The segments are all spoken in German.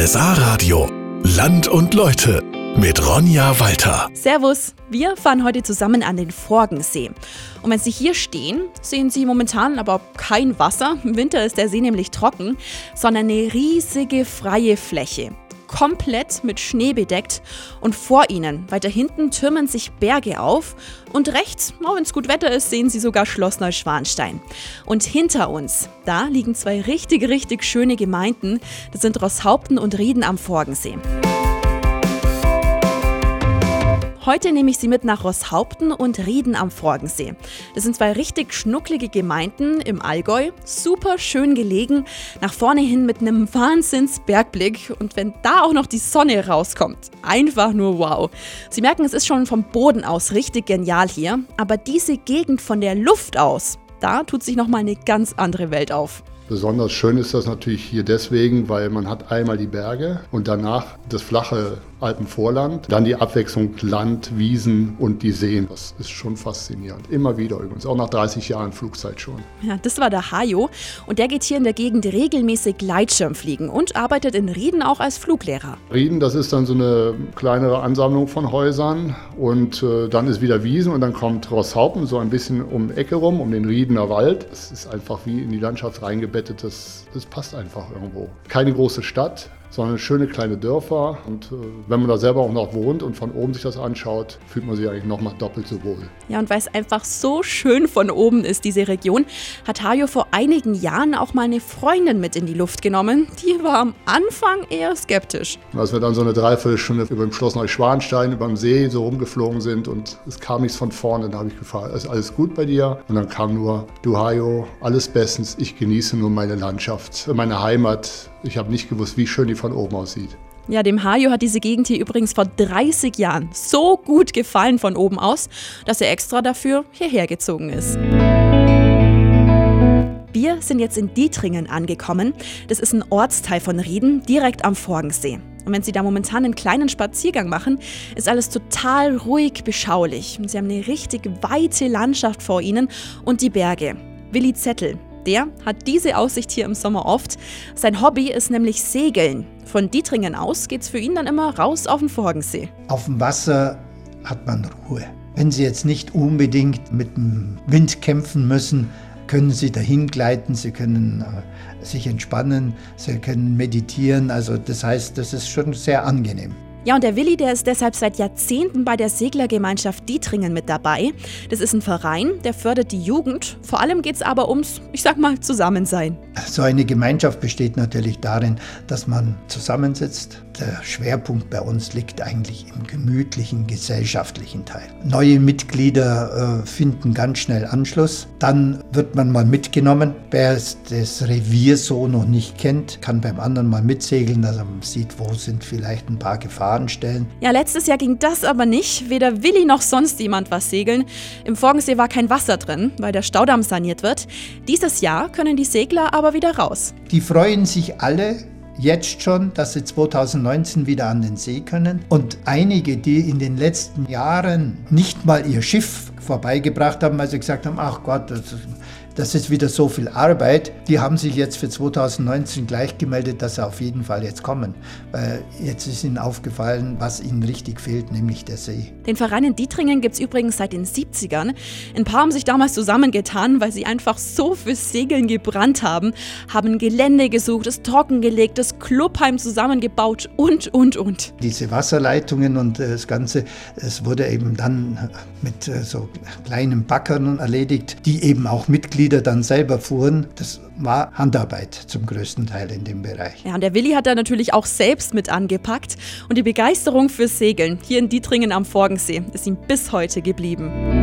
RSA Radio. Land und Leute mit Ronja Walter. Servus, wir fahren heute zusammen an den Forgensee. Und wenn Sie hier stehen, sehen Sie momentan aber kein Wasser. Im Winter ist der See nämlich trocken, sondern eine riesige freie Fläche komplett mit Schnee bedeckt und vor ihnen, weiter hinten, türmen sich Berge auf und rechts, auch wenn es gut Wetter ist, sehen sie sogar Schloss Neuschwanstein. Und hinter uns, da liegen zwei richtig, richtig schöne Gemeinden, das sind Rosshaupten und Rieden am Forgensee. Heute nehme ich Sie mit nach Rosshaupten und Rieden am Forgensee. Das sind zwei richtig schnucklige Gemeinden im Allgäu, super schön gelegen, nach vorne hin mit einem Wahnsinns-Bergblick und wenn da auch noch die Sonne rauskommt, einfach nur wow. Sie merken, es ist schon vom Boden aus richtig genial hier, aber diese Gegend von der Luft aus, da tut sich nochmal eine ganz andere Welt auf. Besonders schön ist das natürlich hier deswegen, weil man hat einmal die Berge und danach das flache Alpenvorland. Dann die Abwechslung Land, Wiesen und die Seen. Das ist schon faszinierend. Immer wieder übrigens, auch nach 30 Jahren Flugzeit schon. Ja, das war der Hajo und der geht hier in der Gegend regelmäßig Gleitschirm fliegen und arbeitet in Rieden auch als Fluglehrer. Rieden, das ist dann so eine kleinere Ansammlung von Häusern und äh, dann ist wieder Wiesen und dann kommt Rosshaupen so ein bisschen um die Ecke rum, um den Riedener Wald. Das ist einfach wie in die Landschaft reingebettet. Das, das passt einfach irgendwo. Keine große Stadt, sondern schöne kleine Dörfer. Und äh, wenn man da selber auch noch wohnt und von oben sich das anschaut, fühlt man sich eigentlich nochmal doppelt so wohl. Ja, und weil es einfach so schön von oben ist, diese Region, hat Hajo vor einigen Jahren auch mal eine Freundin mit in die Luft genommen. Die war am Anfang eher skeptisch. Als wir dann so eine Dreiviertelstunde über dem Schloss Neuschwanstein, über dem See so rumgeflogen sind und es kam nichts von vorne, dann habe ich gefragt, ist alles gut bei dir? Und dann kam nur, du Hajo, alles bestens, ich genieße nur meine Landschaft, meine Heimat. Ich habe nicht gewusst, wie schön die von oben aussieht. Ja, dem Hajo hat diese Gegend hier übrigens vor 30 Jahren so gut gefallen von oben aus, dass er extra dafür hierher gezogen ist. Wir sind jetzt in Dietringen angekommen. Das ist ein Ortsteil von Rieden, direkt am Forgensee. Und wenn Sie da momentan einen kleinen Spaziergang machen, ist alles total ruhig, beschaulich. Und Sie haben eine richtig weite Landschaft vor Ihnen und die Berge. Willi Zettel, der hat diese Aussicht hier im Sommer oft. Sein Hobby ist nämlich Segeln. Von Dietringen aus geht es für ihn dann immer raus auf den Forgensee. Auf dem Wasser hat man Ruhe. Wenn Sie jetzt nicht unbedingt mit dem Wind kämpfen müssen, können Sie dahin gleiten, Sie können äh, sich entspannen, Sie können meditieren. Also das heißt, das ist schon sehr angenehm. Ja, und der Willi, der ist deshalb seit Jahrzehnten bei der Seglergemeinschaft Dietringen mit dabei. Das ist ein Verein, der fördert die Jugend. Vor allem geht es aber ums, ich sag mal, Zusammensein. So eine Gemeinschaft besteht natürlich darin, dass man zusammensitzt. Der Schwerpunkt bei uns liegt eigentlich im gemütlichen, gesellschaftlichen Teil. Neue Mitglieder äh, finden ganz schnell Anschluss. Dann wird man mal mitgenommen. Wer das Revier so noch nicht kennt, kann beim anderen mal mitsegeln, dass man sieht, wo sind vielleicht ein paar Gefahrenstellen. Ja, letztes Jahr ging das aber nicht. Weder Willi noch sonst jemand was segeln. Im Forgensee war kein Wasser drin, weil der Staudamm saniert wird. Dieses Jahr können die Segler aber wieder raus. Die freuen sich alle, jetzt schon, dass sie 2019 wieder an den See können. Und einige, die in den letzten Jahren nicht mal ihr Schiff vorbeigebracht haben, weil sie gesagt haben, ach Gott, das das ist wieder so viel Arbeit. Die haben sich jetzt für 2019 gleich gemeldet, dass sie auf jeden Fall jetzt kommen. Weil jetzt ist ihnen aufgefallen, was ihnen richtig fehlt, nämlich der See. Den Verein in Dietringen gibt es übrigens seit den 70ern. Ein paar haben sich damals zusammengetan, weil sie einfach so fürs Segeln gebrannt haben, haben Gelände gesucht, es trockengelegt, das Clubheim zusammengebaut und, und, und. Diese Wasserleitungen und äh, das Ganze, es wurde eben dann mit äh, so kleinen Backern erledigt, die eben auch Mitglieder Lieder dann selber fuhren, das war Handarbeit zum größten Teil in dem Bereich. Ja, und der Willi hat da natürlich auch selbst mit angepackt und die Begeisterung fürs Segeln hier in Dietringen am Forgensee ist ihm bis heute geblieben.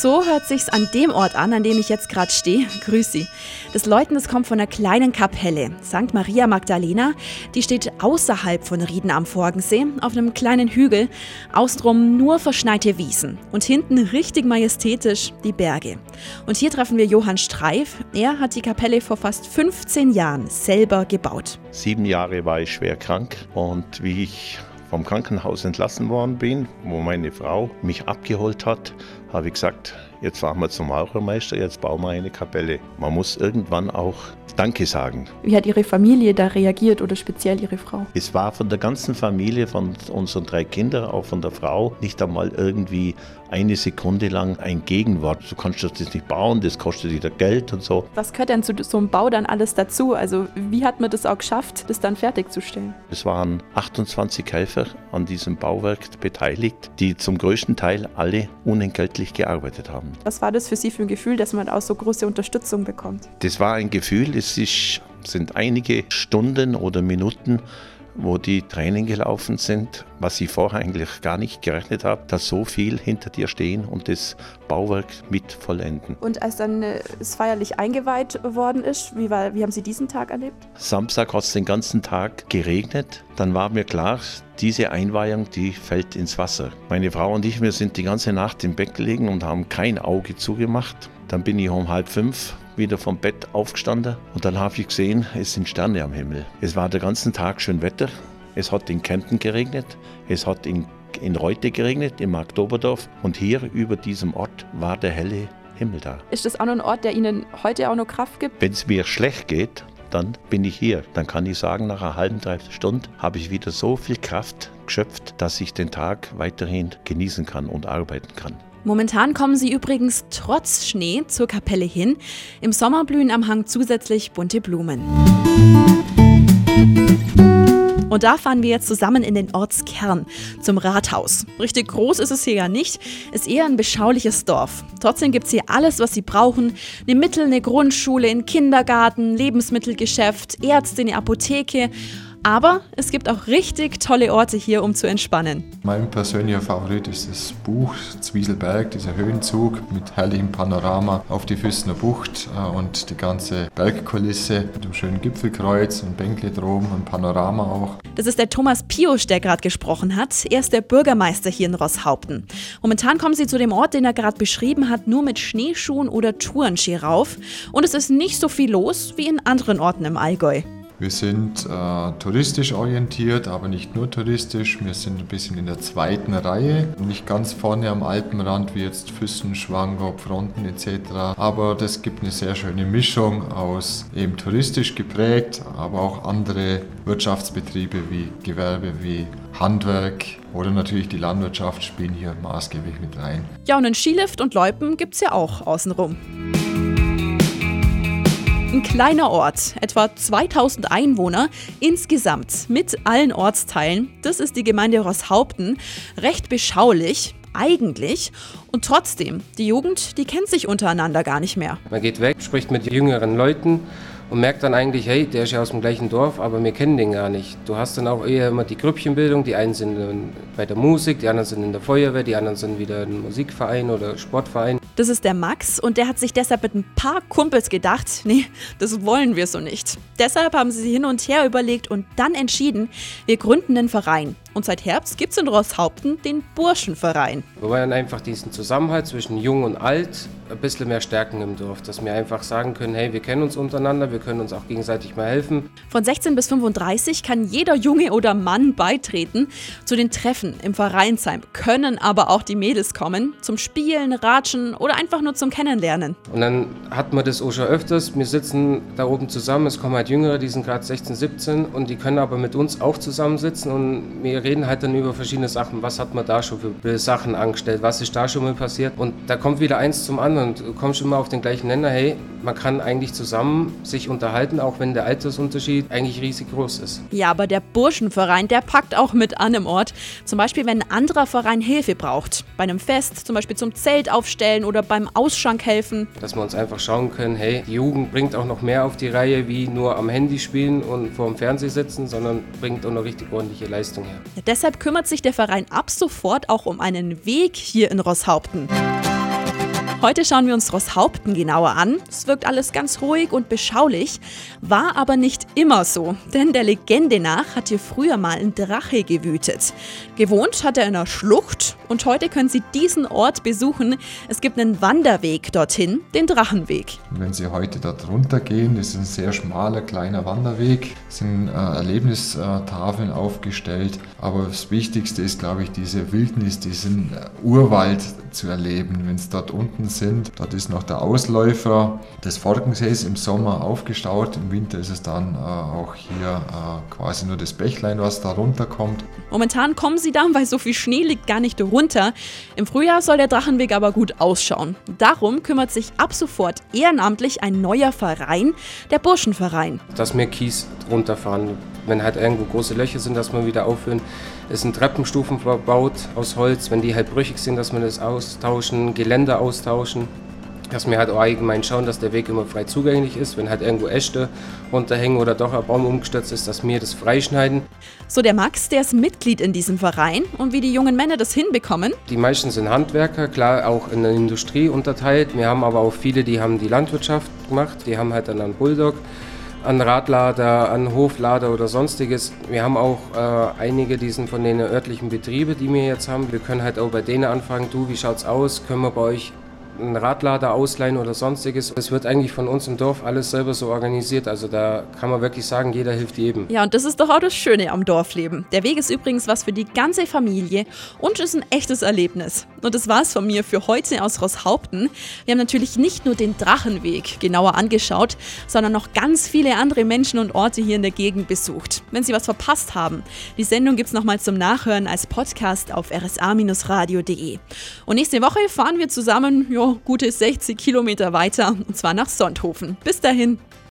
So hört sich's an dem Ort an, an dem ich jetzt gerade stehe. Grüß Sie. Das Läuten, das kommt von einer kleinen Kapelle, St. Maria Magdalena. Die steht außerhalb von Rieden am Forgensee, auf einem kleinen Hügel. Außenrum nur verschneite Wiesen und hinten richtig majestätisch die Berge. Und hier treffen wir Johann Streif. Er hat die Kapelle vor fast 15 Jahren selber gebaut. Sieben Jahre war ich schwer krank und wie ich vom Krankenhaus entlassen worden bin, wo meine Frau mich abgeholt hat, habe ich gesagt, jetzt fahren wir zum Maurermeister, jetzt bauen wir eine Kapelle. Man muss irgendwann auch Danke sagen. Wie hat Ihre Familie da reagiert oder speziell Ihre Frau? Es war von der ganzen Familie, von unseren drei Kindern, auch von der Frau, nicht einmal irgendwie eine Sekunde lang ein Gegenwort. Du kannst das nicht bauen, das kostet wieder Geld und so. Was gehört denn zu so einem Bau dann alles dazu? Also wie hat man das auch geschafft, das dann fertigzustellen? Es waren 28 Helfer an diesem Bauwerk beteiligt, die zum größten Teil alle unentgeltlich gearbeitet haben. Was war das für Sie für ein Gefühl, dass man auch so große Unterstützung bekommt? Das war ein Gefühl, es ist, sind einige Stunden oder Minuten, wo die Tränen gelaufen sind, was ich vorher eigentlich gar nicht gerechnet habe, dass so viel hinter dir stehen und das Bauwerk mit vollenden. Und als dann äh, es feierlich eingeweiht worden ist, wie, war, wie haben Sie diesen Tag erlebt? Samstag hat es den ganzen Tag geregnet. Dann war mir klar, diese Einweihung, die fällt ins Wasser. Meine Frau und ich, wir sind die ganze Nacht im Bett gelegen und haben kein Auge zugemacht. Dann bin ich um halb fünf wieder vom Bett aufgestanden und dann habe ich gesehen, es sind Sterne am Himmel. Es war den ganzen Tag schön Wetter. Es hat in Kempten geregnet, es hat in, in Reute geregnet, im Marktoberdorf und hier über diesem Ort war der helle Himmel da. Ist das auch noch ein Ort, der Ihnen heute auch noch Kraft gibt? Wenn es mir schlecht geht, dann bin ich hier. Dann kann ich sagen, nach einer halben, dreiviertel Stunde habe ich wieder so viel Kraft geschöpft, dass ich den Tag weiterhin genießen kann und arbeiten kann. Momentan kommen sie übrigens trotz Schnee zur Kapelle hin. Im Sommer blühen am Hang zusätzlich bunte Blumen. Und da fahren wir jetzt zusammen in den Ortskern, zum Rathaus. Richtig groß ist es hier ja nicht, ist eher ein beschauliches Dorf. Trotzdem gibt es hier alles, was Sie brauchen. Eine Mittel, eine Grundschule, ein Kindergarten, Lebensmittelgeschäft, Ärzte, eine Apotheke aber es gibt auch richtig tolle Orte hier, um zu entspannen. Mein persönlicher Favorit ist das Buch Zwieselberg, dieser Höhenzug mit herrlichem Panorama auf die Füßner Bucht äh, und die ganze Bergkulisse mit dem schönen Gipfelkreuz und Bänkle droben und Panorama auch. Das ist der Thomas Piosch, der gerade gesprochen hat. Er ist der Bürgermeister hier in Rosshaupten. Momentan kommen sie zu dem Ort, den er gerade beschrieben hat, nur mit Schneeschuhen oder Tourenski rauf. Und es ist nicht so viel los wie in anderen Orten im Allgäu. Wir sind äh, touristisch orientiert, aber nicht nur touristisch. Wir sind ein bisschen in der zweiten Reihe. Nicht ganz vorne am Alpenrand wie jetzt Füssen, Schwangau, Fronten etc. Aber das gibt eine sehr schöne Mischung aus eben touristisch geprägt, aber auch andere Wirtschaftsbetriebe wie Gewerbe, wie Handwerk oder natürlich die Landwirtschaft spielen hier maßgeblich mit rein. Ja, und einen Skilift und Loipen gibt es ja auch außenrum. Ein kleiner Ort, etwa 2000 Einwohner insgesamt mit allen Ortsteilen. Das ist die Gemeinde Rosshaupten. Recht beschaulich, eigentlich. Und trotzdem, die Jugend, die kennt sich untereinander gar nicht mehr. Man geht weg, spricht mit jüngeren Leuten und merkt dann eigentlich, hey, der ist ja aus dem gleichen Dorf, aber wir kennen den gar nicht. Du hast dann auch eher immer die Grüppchenbildung, die einen sind bei der Musik, die anderen sind in der Feuerwehr, die anderen sind wieder im Musikverein oder Sportverein. Das ist der Max und der hat sich deshalb mit ein paar Kumpels gedacht, nee, das wollen wir so nicht. Deshalb haben sie hin und her überlegt und dann entschieden, wir gründen einen Verein. Und seit Herbst gibt es in Rosshaupten den Burschenverein. Wir wollen einfach diesen Zusammenhalt zwischen Jung und Alt ein bisschen mehr stärken im Dorf, dass wir einfach sagen können, hey, wir kennen uns untereinander, wir können uns auch gegenseitig mal helfen. Von 16 bis 35 kann jeder Junge oder Mann beitreten. Zu den Treffen im Vereinsheim können aber auch die Mädels kommen, zum Spielen, Ratschen oder einfach nur zum Kennenlernen. Und dann hat man das auch schon öfters, wir sitzen da oben zusammen, es kommen halt Jüngere, die sind gerade 16, 17 und die können aber mit uns auch zusammensitzen und wir reden halt dann über verschiedene Sachen, was hat man da schon für Sachen angestellt, was ist da schon mal passiert und da kommt wieder eins zum anderen du kommst immer auf den gleichen Nenner, hey, man kann eigentlich zusammen sich unterhalten, auch wenn der Altersunterschied eigentlich riesig groß ist. Ja, aber der Burschenverein, der packt auch mit an im Ort. Zum Beispiel, wenn ein anderer Verein Hilfe braucht. Bei einem Fest, zum Beispiel zum Zelt aufstellen oder beim Ausschank helfen. Dass wir uns einfach schauen können, hey, die Jugend bringt auch noch mehr auf die Reihe, wie nur am Handy spielen und vor dem Fernseher sitzen, sondern bringt auch noch richtig ordentliche Leistung her. Deshalb kümmert sich der Verein ab sofort auch um einen Weg hier in Rosshaupten. Heute schauen wir uns Rosshaupten genauer an. Es wirkt alles ganz ruhig und beschaulich, war aber nicht immer so, denn der Legende nach hat hier früher mal ein Drache gewütet. Gewohnt hat er in einer Schlucht und heute können Sie diesen Ort besuchen. Es gibt einen Wanderweg dorthin, den Drachenweg. Wenn Sie heute dort runtergehen, ist ein sehr schmaler, kleiner Wanderweg, es sind äh, Erlebnistafeln aufgestellt, aber das Wichtigste ist, glaube ich, diese Wildnis, diesen Urwald zu erleben. Wenn es dort unten sind, dort ist noch der Ausläufer des Forkensees im Sommer aufgestaut, im Winter ist es dann äh, auch hier äh, quasi nur das Bächlein, was da runterkommt. Momentan kommen sie da, weil so viel Schnee liegt, gar nicht runter. Im Frühjahr soll der Drachenweg aber gut ausschauen. Darum kümmert sich ab sofort ehrenamtlich ein neuer Verein, der Burschenverein. Dass wir Kies runterfahren, wenn halt irgendwo große Löcher sind, dass wir wieder aufhören. Es sind Treppenstufen verbaut aus Holz, wenn die halt brüchig sind, dass wir das austauschen, Geländer austauschen dass wir halt auch allgemein schauen, dass der Weg immer frei zugänglich ist. Wenn halt irgendwo Äste runterhängen oder doch ein Baum umgestürzt ist, dass wir das freischneiden. So der Max, der ist Mitglied in diesem Verein und wie die jungen Männer das hinbekommen. Die meisten sind Handwerker, klar auch in der Industrie unterteilt. Wir haben aber auch viele, die haben die Landwirtschaft gemacht, die haben halt dann einen Bulldog an Radlader, an Hoflader oder sonstiges. Wir haben auch äh, einige, die sind von den örtlichen Betrieben, die wir jetzt haben. Wir können halt auch bei denen anfragen, du, wie schaut's aus? Können wir bei euch einen Radlader ausleihen oder sonstiges. Es wird eigentlich von uns im Dorf alles selber so organisiert. Also da kann man wirklich sagen, jeder hilft jedem. Ja, und das ist doch auch das Schöne am Dorfleben. Der Weg ist übrigens was für die ganze Familie und ist ein echtes Erlebnis. Und das war's von mir für heute aus Rosshaupten. Wir haben natürlich nicht nur den Drachenweg genauer angeschaut, sondern noch ganz viele andere Menschen und Orte hier in der Gegend besucht. Wenn Sie was verpasst haben, die Sendung gibt's nochmal zum Nachhören als Podcast auf rsa-radio.de. Und nächste Woche fahren wir zusammen, ja, gute 60 Kilometer weiter, und zwar nach Sonthofen. Bis dahin.